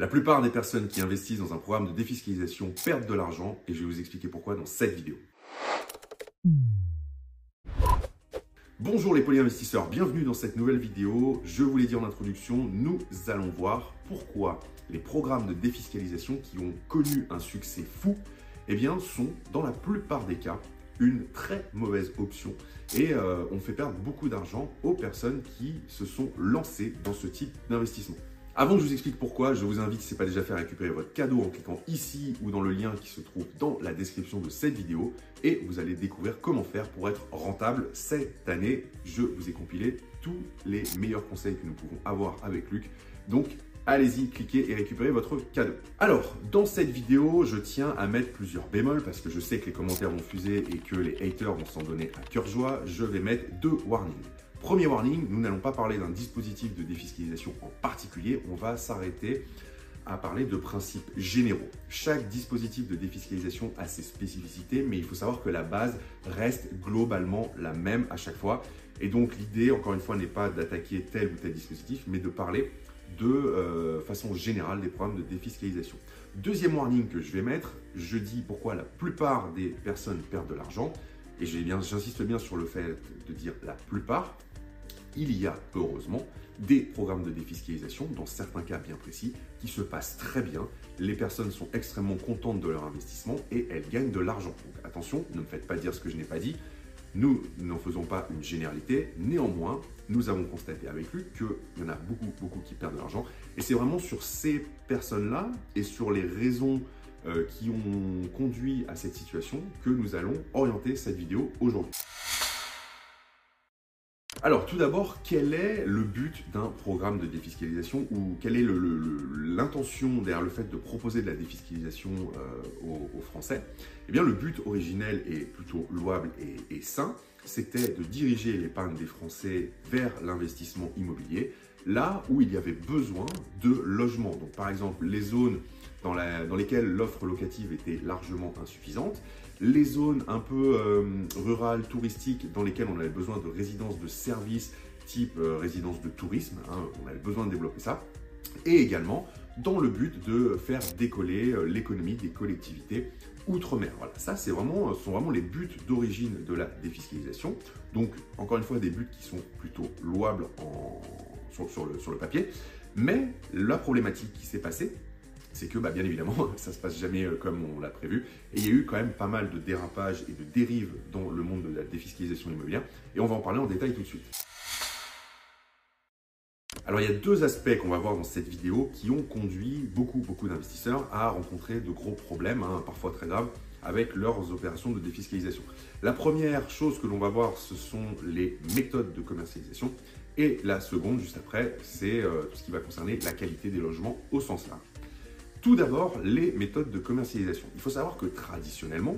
La plupart des personnes qui investissent dans un programme de défiscalisation perdent de l'argent et je vais vous expliquer pourquoi dans cette vidéo. Bonjour les polyinvestisseurs, bienvenue dans cette nouvelle vidéo. Je vous l'ai dit en introduction, nous allons voir pourquoi les programmes de défiscalisation qui ont connu un succès fou eh bien, sont dans la plupart des cas une très mauvaise option et euh, on fait perdre beaucoup d'argent aux personnes qui se sont lancées dans ce type d'investissement. Avant que je vous explique pourquoi, je vous invite, si ce n'est pas déjà fait, à récupérer votre cadeau en cliquant ici ou dans le lien qui se trouve dans la description de cette vidéo et vous allez découvrir comment faire pour être rentable cette année. Je vous ai compilé tous les meilleurs conseils que nous pouvons avoir avec Luc. Donc, allez-y, cliquez et récupérez votre cadeau. Alors, dans cette vidéo, je tiens à mettre plusieurs bémols parce que je sais que les commentaires vont fuser et que les haters vont s'en donner à cœur joie. Je vais mettre deux warnings. Premier warning, nous n'allons pas parler d'un dispositif de défiscalisation en particulier, on va s'arrêter à parler de principes généraux. Chaque dispositif de défiscalisation a ses spécificités, mais il faut savoir que la base reste globalement la même à chaque fois. Et donc l'idée, encore une fois, n'est pas d'attaquer tel ou tel dispositif, mais de parler de euh, façon générale des programmes de défiscalisation. Deuxième warning que je vais mettre, je dis pourquoi la plupart des personnes perdent de l'argent, et j'insiste bien sur le fait de dire la plupart, il y a heureusement des programmes de défiscalisation, dans certains cas bien précis, qui se passent très bien. Les personnes sont extrêmement contentes de leur investissement et elles gagnent de l'argent. Donc attention, ne me faites pas dire ce que je n'ai pas dit. Nous n'en faisons pas une généralité. Néanmoins, nous avons constaté avec lui qu'il y en a beaucoup, beaucoup qui perdent de l'argent. Et c'est vraiment sur ces personnes-là et sur les raisons euh, qui ont conduit à cette situation que nous allons orienter cette vidéo aujourd'hui. Alors, tout d'abord, quel est le but d'un programme de défiscalisation ou quelle est l'intention derrière le fait de proposer de la défiscalisation euh, aux, Français? Eh bien, le but originel est plutôt louable et, sain. C'était de diriger l'épargne des Français vers l'investissement immobilier, là où il y avait besoin de logements. Donc, par exemple, les zones dans lesquelles l'offre locative était largement insuffisante, les zones un peu euh, rurales, touristiques, dans lesquelles on avait besoin de résidences de services type euh, résidence de tourisme, hein, on avait besoin de développer ça, et également dans le but de faire décoller euh, l'économie des collectivités outre-mer. Voilà, ça c'est vraiment, sont vraiment les buts d'origine de la défiscalisation. Donc encore une fois des buts qui sont plutôt louables sur, le, sur le papier, mais la problématique qui s'est passée, c'est que bah, bien évidemment, ça se passe jamais euh, comme on l'a prévu. Et il y a eu quand même pas mal de dérapages et de dérives dans le monde de la défiscalisation immobilière. Et on va en parler en détail tout de suite. Alors il y a deux aspects qu'on va voir dans cette vidéo qui ont conduit beaucoup, beaucoup d'investisseurs à rencontrer de gros problèmes, hein, parfois très graves, avec leurs opérations de défiscalisation. La première chose que l'on va voir, ce sont les méthodes de commercialisation. Et la seconde, juste après, c'est euh, tout ce qui va concerner la qualité des logements au sens large. Tout d'abord, les méthodes de commercialisation. Il faut savoir que traditionnellement,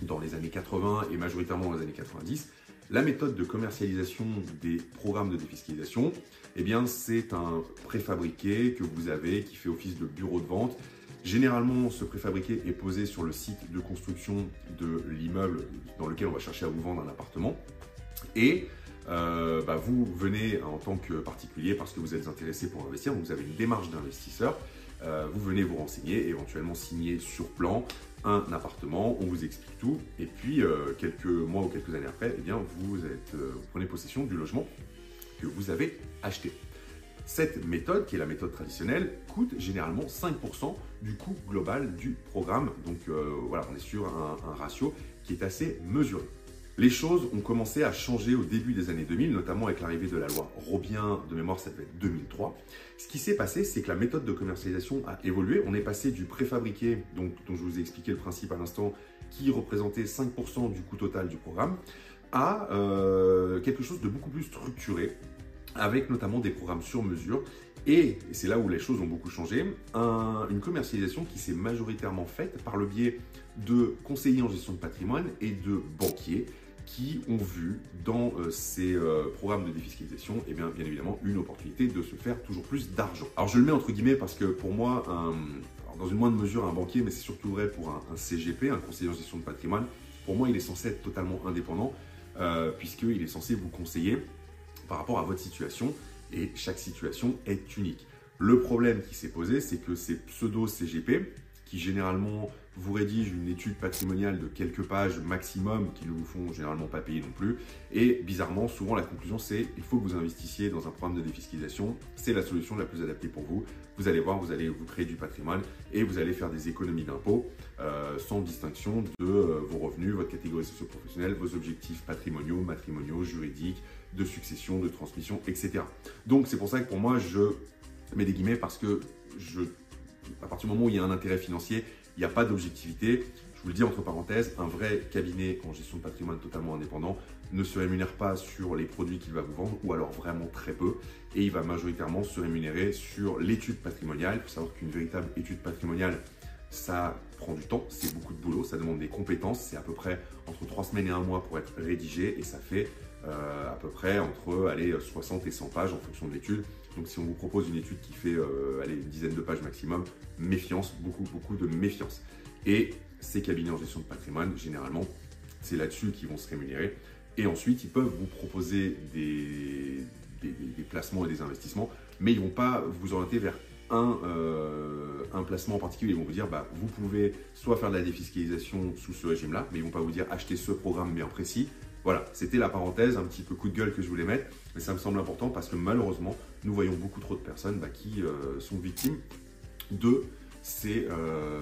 dans les années 80 et majoritairement dans les années 90, la méthode de commercialisation des programmes de défiscalisation, eh bien, c'est un préfabriqué que vous avez qui fait office de bureau de vente. Généralement, ce préfabriqué est posé sur le site de construction de l'immeuble dans lequel on va chercher à vous vendre un appartement. Et euh, bah, vous venez en tant que particulier parce que vous êtes intéressé pour investir, donc vous avez une démarche d'investisseur. Euh, vous venez vous renseigner, éventuellement signer sur plan un appartement, on vous explique tout, et puis euh, quelques mois ou quelques années après, eh bien, vous, euh, prenez possession du logement que vous avez acheté. Cette méthode, qui est la méthode traditionnelle, coûte généralement 5% du coût global du programme. Donc voilà, on est sur un ratio qui est assez mesuré. Les choses ont commencé à changer au début des années 2000, notamment avec l'arrivée de la loi Robien, de mémoire ça devait être 2003. Ce qui s'est passé, c'est que la méthode de commercialisation a évolué. On est passé du préfabriqué, dont je vous ai expliqué le principe à l'instant, qui représentait 5% du coût total du programme, à euh, quelque chose de beaucoup plus structuré, avec notamment des programmes sur mesure. Et, c'est là où les choses ont beaucoup changé, une commercialisation qui s'est majoritairement faite par le biais de conseillers en gestion de patrimoine et de banquiers qui ont vu dans euh, ces euh, programmes de défiscalisation, eh bien, bien évidemment, une opportunité de se faire toujours plus d'argent. Alors je le mets entre guillemets parce que pour moi, dans une moindre mesure, un banquier, mais c'est surtout vrai pour un, CGP, un conseiller en gestion de patrimoine, pour moi, il est censé être totalement indépendant, euh, puisqu'il est censé vous conseiller par rapport à votre situation, et chaque situation est unique. Le problème qui s'est posé, c'est que ces pseudo-CGP, généralement vous rédigent une étude patrimoniale de quelques pages maximum, qui ne vous font généralement pas payer non plus. Et bizarrement, souvent la conclusion c'est il faut que vous investissiez dans un programme de défiscalisation. C'est la solution la plus adaptée pour vous. Vous allez voir, vous allez vous créer du patrimoine et vous allez faire des économies d'impôts euh, sans distinction de euh, vos revenus, votre catégorie socio-professionnelle, vos objectifs patrimoniaux, matrimoniaux, juridiques, de succession, de transmission, etc. Donc c'est pour ça que pour moi, je mets des guillemets parce que je, à partir du moment où il y a un intérêt financier, il n'y a pas d'objectivité. Je vous le dis entre parenthèses, un vrai cabinet en gestion de patrimoine totalement indépendant ne se rémunère pas sur les produits qu'il va vous vendre, ou alors vraiment très peu, et il va majoritairement se rémunérer sur l'étude patrimoniale. Il faut savoir qu'une véritable étude patrimoniale, ça prend du temps, c'est beaucoup de boulot, ça demande des compétences, c'est à peu près entre 3 semaines et un mois pour être rédigé, et ça fait euh, à peu près entre allez, 60 et 100 pages en fonction de l'étude. Donc si on vous propose une étude qui fait euh, une dizaine de pages maximum, méfiance, beaucoup, beaucoup de méfiance. Et ces cabinets en gestion de patrimoine, généralement, c'est là-dessus qu'ils vont se rémunérer. Et ensuite, ils peuvent vous proposer des, placements et des investissements, mais ils ne vont pas vous orienter vers un, euh, un, placement en particulier. Ils vont vous dire, bah, vous pouvez soit faire de la défiscalisation sous ce régime-là, mais ils ne vont pas vous dire acheter ce programme bien précis. Voilà, c'était la parenthèse, un petit peu coup de gueule que je voulais mettre, mais ça me semble important parce que malheureusement, nous voyons beaucoup trop de personnes bah, qui euh, sont victimes de ces euh,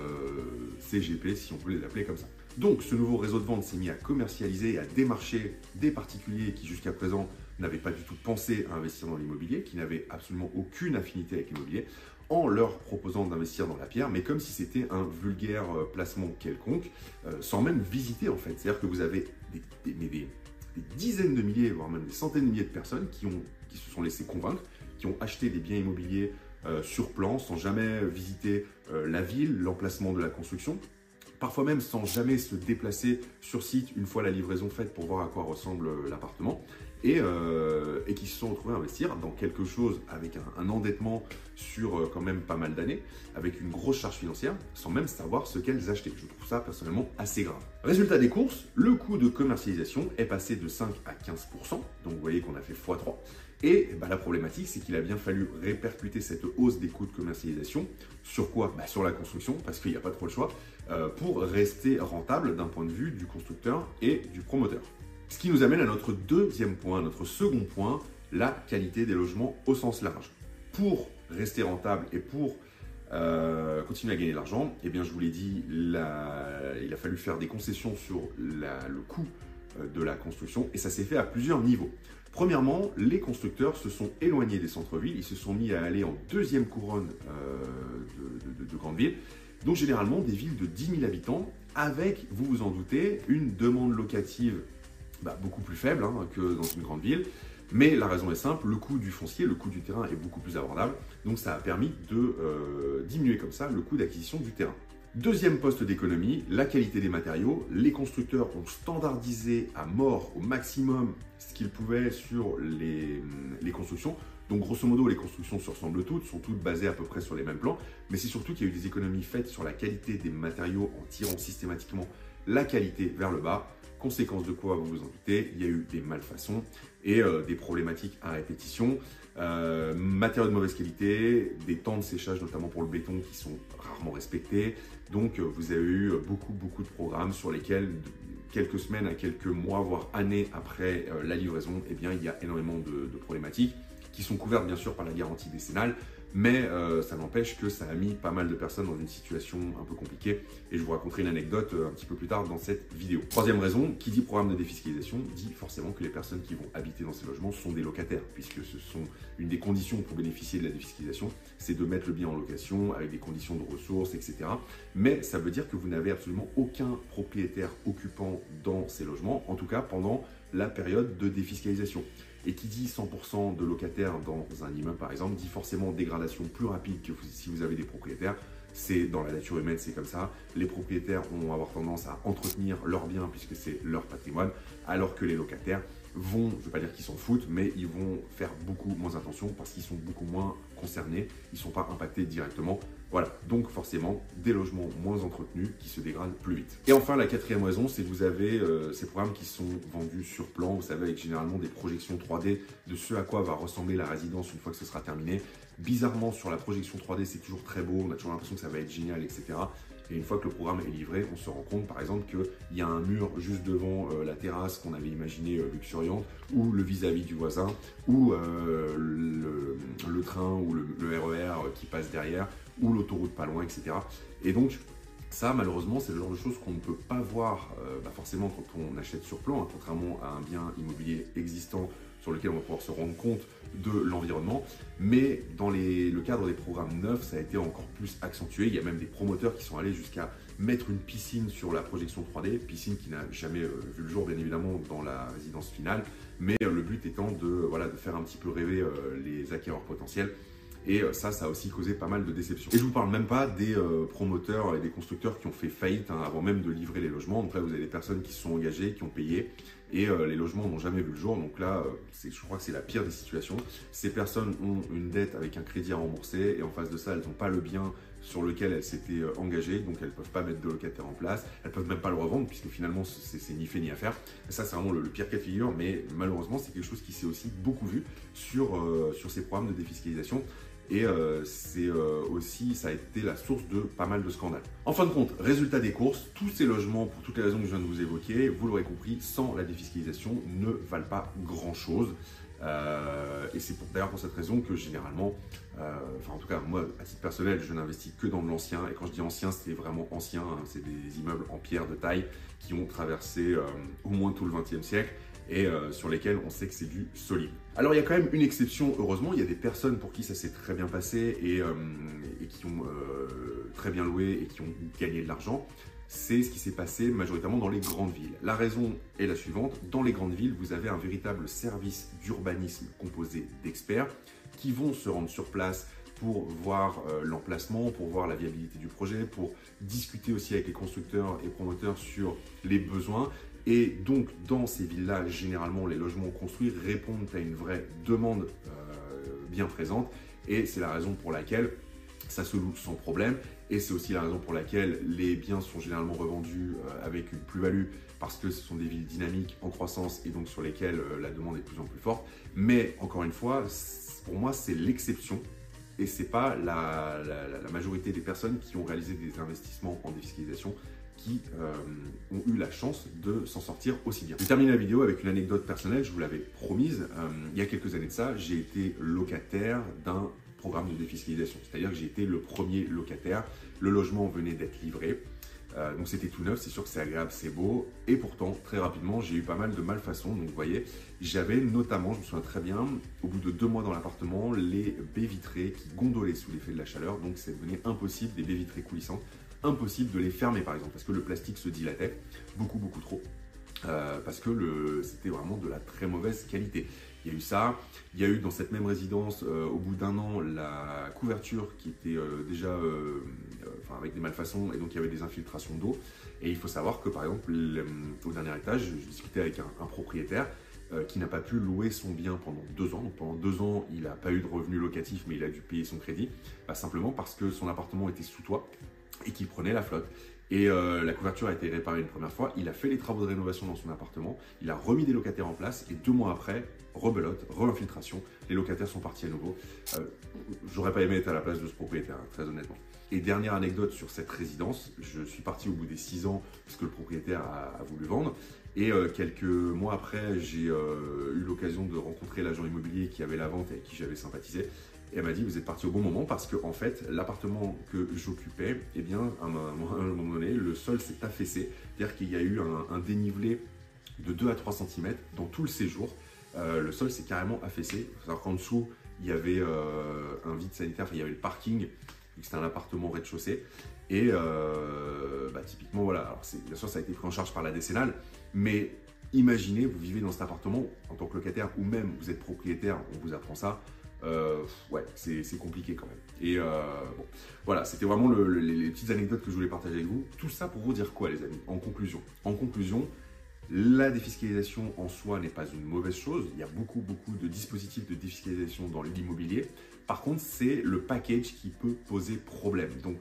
CGP, si on peut les appeler comme ça. Donc, ce nouveau réseau de vente s'est mis à commercialiser et à démarcher des particuliers qui jusqu'à présent n'avaient pas du tout pensé à investir dans l'immobilier, qui n'avaient absolument aucune affinité avec l'immobilier, en leur proposant d'investir dans la pierre, mais comme si c'était un vulgaire euh, placement quelconque, euh, sans même visiter en fait. C'est-à-dire que vous avez des, des, dizaines de milliers, voire même des centaines de milliers de personnes qui, se sont laissés convaincre, qui ont acheté des biens immobiliers euh, sur plan, sans jamais visiter la ville, l'emplacement de la construction, parfois même sans jamais se déplacer sur site une fois la livraison faite pour voir à quoi ressemble l'appartement et, euh, et, qui se sont retrouvés à investir dans quelque chose avec un, endettement sur euh, quand même pas mal d'années, avec une grosse charge financière, sans même savoir ce qu'elles achetaient. Je trouve ça personnellement assez grave. Résultat des courses, le coût de commercialisation est passé de 5 à 15%, donc vous voyez qu'on a fait x3. Et bah, la problématique, c'est qu'il a bien fallu répercuter cette hausse des coûts de commercialisation sur quoi? Bah, Sur la construction, parce qu'il n'y a pas trop le choix, euh, pour rester rentable d'un point de vue du constructeur et du promoteur. Ce qui nous amène à notre deuxième point, notre second point, la qualité des logements au sens large. Pour rester rentable et pour euh, continuer à gagner de l'argent, eh bien, je vous l'ai dit, il a fallu faire des concessions sur le coût euh, de la construction et ça s'est fait à plusieurs niveaux. Premièrement, les constructeurs se sont éloignés des centres-villes, ils se sont mis à aller en deuxième couronne euh, de, de grandes villes, donc généralement des villes de 10 000 habitants, avec, vous vous en doutez, une demande locative bah, beaucoup plus faible hein, que dans une grande ville. Mais la raison est simple, le coût du foncier, le coût du terrain est beaucoup plus abordable. Donc ça a permis de euh, diminuer comme ça le coût d'acquisition du terrain. Deuxième poste d'économie, la qualité des matériaux. Les constructeurs ont standardisé à mort au maximum ce qu'ils pouvaient sur les, les, constructions. Donc grosso modo, les constructions se ressemblent toutes, sont toutes basées à peu près sur les mêmes plans. Mais c'est surtout qu'il y a eu des économies faites sur la qualité des matériaux en tirant systématiquement la qualité vers le bas. Conséquence de quoi, vous vous en doutez, il y a eu des malfaçons et euh, des problématiques à répétition. Euh, matériaux de mauvaise qualité, des temps de séchage notamment pour le béton qui sont rarement respectés. Donc euh, vous avez eu beaucoup beaucoup de programmes sur lesquels quelques semaines à quelques mois voire années après la livraison, eh bien il y a énormément de, de problématiques qui sont couvertes bien sûr par la garantie décennale, mais euh, ça n'empêche que ça a mis pas mal de personnes dans une situation un peu compliquée et je vous raconterai une anecdote euh, un petit peu plus tard dans cette vidéo. Troisième raison, qui dit programme de défiscalisation dit forcément que les personnes qui vont habiter dans ces logements sont des locataires puisque ce sont une des conditions pour bénéficier de la défiscalisation, c'est de mettre le bien en location avec des conditions de ressources, etc. Mais ça veut dire que vous n'avez absolument aucun propriétaire occupant dans ces logements, en tout cas pendant la période de défiscalisation. Et qui dit 100% de locataires dans un immeuble, par exemple, dit forcément dégradation plus rapide que si vous avez des propriétaires. C'est dans la nature humaine, c'est comme ça. Les propriétaires vont avoir tendance à entretenir leurs biens puisque c'est leur patrimoine, alors que les locataires vont, je ne veux pas dire qu'ils s'en foutent, mais ils vont faire beaucoup moins attention parce qu'ils sont beaucoup moins concernés, ils ne sont pas impactés directement Voilà, donc forcément des logements moins entretenus qui se dégradent plus vite. Et enfin, la quatrième raison, c'est que vous avez euh, ces programmes qui sont vendus sur plan, vous savez, avec généralement des projections 3D de ce à quoi va ressembler la résidence une fois que ce sera terminé. Bizarrement, sur la projection 3D, c'est toujours très beau, on a toujours l'impression que ça va être génial, etc. Et une fois que le programme est livré, on se rend compte par exemple qu'il y a un mur juste devant euh, la terrasse qu'on avait imaginé euh, luxuriante, ou le vis-à-vis du voisin, ou le, train ou le, le RER qui passe derrière, ou l'autoroute pas loin, etc. Et donc, ça, malheureusement, c'est le genre de choses qu'on ne peut pas voir euh, bah, forcément quand on achète sur plan, hein, contrairement à un bien immobilier existant sur lequel on va pouvoir se rendre compte de l'environnement. Mais dans le cadre des programmes neufs, ça a été encore plus accentué. Il y a même des promoteurs qui sont allés jusqu'à mettre une piscine sur la projection 3D, piscine qui n'a jamais euh, vu le jour, bien évidemment, dans la résidence finale. Mais euh, le but étant de, faire un petit peu rêver les acquéreurs potentiels et euh, ça, ça a aussi causé pas mal de déceptions. Et je vous parle même pas des euh, promoteurs et des constructeurs qui ont fait faillite hein, avant même de livrer les logements. Donc là, vous avez des personnes qui se sont engagées, qui ont payé, et euh, les logements n'ont jamais vu le jour. Donc là, je crois que c'est la pire des situations. Ces personnes ont une dette avec un crédit à rembourser, et en face de ça, elles n'ont pas le bien sur lequel elles s'étaient engagées, donc elles ne peuvent pas mettre de locataire en place, elles peuvent même pas le revendre, puisque finalement, c'est ni fait ni à faire. Ça, c'est vraiment le, pire cas de figure, mais malheureusement, c'est quelque chose qui s'est aussi beaucoup vu sur, sur ces programmes de défiscalisation. Et euh, c'est euh, aussi, ça a été la source de pas mal de scandales. En fin de compte, résultat des courses, tous ces logements, pour toutes les raisons que je viens de vous évoquer, vous l'aurez compris, sans la défiscalisation, ne valent pas grand-chose. Euh, et c'est d'ailleurs pour cette raison que généralement, enfin en tout cas moi à titre personnel, je n'investis que dans l'ancien. Et quand je dis ancien, c'est vraiment ancien. Hein. c'est des immeubles en pierre de taille qui ont traversé au moins tout le XXe siècle et euh, sur lesquels on sait que c'est du solide. Alors il y a quand même une exception, heureusement, il y a des personnes pour qui ça s'est très bien passé et, euh, qui ont euh, très bien loué et qui ont gagné de l'argent. C'est ce qui s'est passé majoritairement dans les grandes villes. La raison est la suivante, dans les grandes villes, vous avez un véritable service d'urbanisme composé d'experts qui vont se rendre sur place pour voir l'emplacement, pour voir la viabilité du projet, pour discuter aussi avec les constructeurs et promoteurs sur les besoins et donc, dans ces villes-là, généralement, les logements construits répondent à une vraie demande euh, bien présente. Et c'est la raison pour laquelle ça se loue sans problème. Et c'est aussi la raison pour laquelle les biens sont généralement revendus euh, avec une plus-value parce que ce sont des villes dynamiques en croissance et donc sur lesquelles euh, la demande est de plus en plus forte. Mais encore une fois, pour moi, c'est l'exception et c'est pas la, la, majorité des personnes qui ont réalisé des investissements en défiscalisation qui euh, ont eu la chance de s'en sortir aussi bien. Je termine la vidéo avec une anecdote personnelle, je vous l'avais promise. Euh, il y a quelques années de ça, j'ai été locataire d'un programme de défiscalisation. C'est-à-dire que j'ai été le premier locataire. Le logement venait d'être livré. Euh, donc c'était tout neuf, c'est sûr que c'est agréable, c'est beau. Et pourtant, très rapidement, j'ai eu pas mal de malfaçons. Donc vous voyez, j'avais notamment, je me souviens très bien, au bout de deux mois dans l'appartement, les baies vitrées qui gondolaient sous l'effet de la chaleur. Donc c'est devenu impossible, des baies vitrées coulissantes impossible de les fermer par exemple, parce que le plastique se dilatait beaucoup beaucoup trop. Euh, parce que c'était vraiment de la très mauvaise qualité. Il y a eu ça, il y a eu dans cette même résidence, euh, au bout d'un an, la couverture qui était euh, déjà avec des malfaçons et donc il y avait des infiltrations d'eau. Et il faut savoir que par exemple, au dernier étage, je discutais avec un, propriétaire qui n'a pas pu louer son bien pendant deux ans. Donc pendant deux ans, il n'a pas eu de revenus locatifs, mais il a dû payer son crédit, bah, simplement parce que son appartement était sous toit et qui prenait la flotte. Et euh, la couverture a été réparée une première fois. Il a fait les travaux de rénovation dans son appartement. Il a remis des locataires en place. Et deux mois après, rebelote, re-infiltration. Les locataires sont partis à nouveau. Euh, J'aurais pas aimé être à la place de ce propriétaire, hein, très honnêtement. Et dernière anecdote sur cette résidence. Je suis parti au bout des six ans parce que le propriétaire a, voulu vendre. Et euh, quelques mois après, j'ai eu l'occasion de rencontrer l'agent immobilier qui avait la vente et avec qui j'avais sympathisé. Elle m'a dit, vous êtes parti au bon moment parce que, en fait, l'appartement que j'occupais, eh bien, à un, moment donné, le sol s'est affaissé. C'est-à-dire qu'il y a eu un, dénivelé de 2 à 3 cm dans tout le séjour. Euh, le sol s'est carrément affaissé. Qu'en dessous, il y avait euh, un vide sanitaire, il y avait le parking, c'était un appartement rez-de-chaussée. Et euh, bah, typiquement, voilà, bien sûr, ça a été pris en charge par la décennale, mais imaginez, vous vivez dans cet appartement en tant que locataire ou même vous êtes propriétaire, on vous apprend ça. Euh, ouais, c'est compliqué quand même. Et euh, bon, voilà, c'était vraiment les petites anecdotes que je voulais partager avec vous. Tout ça pour vous dire quoi, les amis? En conclusion, en conclusion, La défiscalisation en soi n'est pas une mauvaise chose. Il y a beaucoup, beaucoup de dispositifs de défiscalisation dans l'immobilier. Par contre, c'est le package qui peut poser problème. Donc,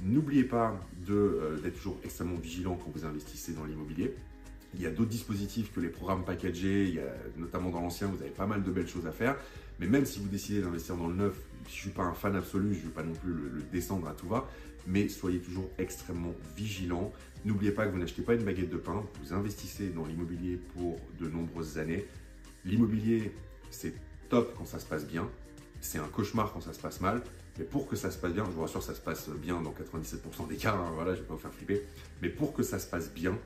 n'oubliez pas euh, d'être toujours extrêmement vigilant quand vous investissez dans l'immobilier. Il y a d'autres dispositifs que les programmes packagés, il y a, notamment dans l'ancien, vous avez pas mal de belles choses à faire. Mais même si vous décidez d'investir dans le neuf, je ne suis pas un fan absolu, je ne vais pas non plus le, descendre à tout va, mais soyez toujours extrêmement vigilant. N'oubliez pas que vous n'achetez pas une baguette de pain, vous investissez dans l'immobilier pour de nombreuses années. L'immobilier, c'est top quand ça se passe bien, c'est un cauchemar quand ça se passe mal, mais pour que ça se passe bien, je vous rassure, ça se passe bien dans 97% des cas, hein, voilà, je ne vais pas vous faire flipper, mais pour que ça se passe bien,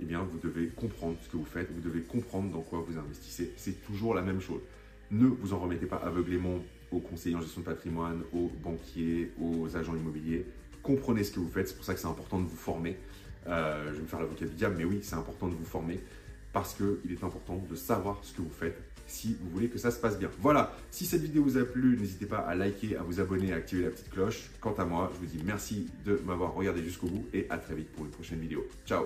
eh bien, vous devez comprendre ce que vous faites, vous devez comprendre dans quoi vous investissez. C'est toujours la même chose. Ne vous en remettez pas aveuglément aux conseillers en gestion de patrimoine, aux banquiers, aux agents immobiliers. Comprenez ce que vous faites, c'est pour ça que c'est important de vous former. Euh, je vais me faire l'avocat du diable, mais oui, c'est important de vous former parce qu'il est important de savoir ce que vous faites si vous voulez que ça se passe bien. Voilà, si cette vidéo vous a plu, n'hésitez pas à liker, à vous abonner, à activer la petite cloche. Quant à moi, je vous dis merci de m'avoir regardé jusqu'au bout et à très vite pour une prochaine vidéo. Ciao